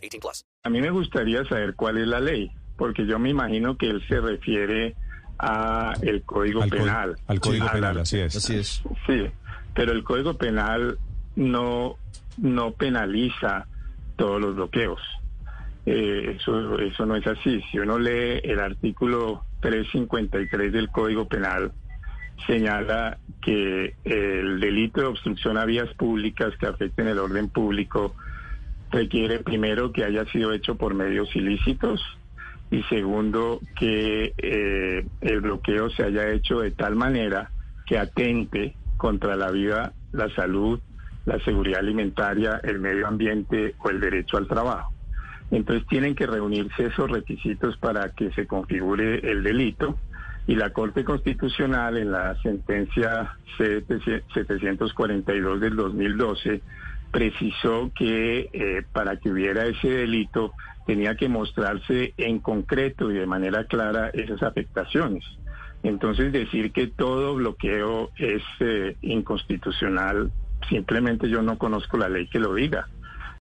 18 plus. A mí me gustaría saber cuál es la ley, porque yo me imagino que él se refiere a el Código Al, co- Penal. al Código la- Penal, así es. Así es. Sí, pero el Código Penal no, no penaliza todos los bloqueos. Eh, eso, eso no es así. Si uno lee el artículo 353 del Código Penal, señala que el delito de obstrucción a vías públicas que afecten el orden público requiere primero que haya sido hecho por medios ilícitos y segundo que eh, el bloqueo se haya hecho de tal manera que atente contra la vida, la salud, la seguridad alimentaria, el medio ambiente o el derecho al trabajo. Entonces tienen que reunirse esos requisitos para que se configure el delito y la Corte Constitucional en la sentencia C742 del 2012 precisó que eh, para que hubiera ese delito tenía que mostrarse en concreto y de manera clara esas afectaciones. Entonces decir que todo bloqueo es eh, inconstitucional, simplemente yo no conozco la ley que lo diga.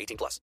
18 plus.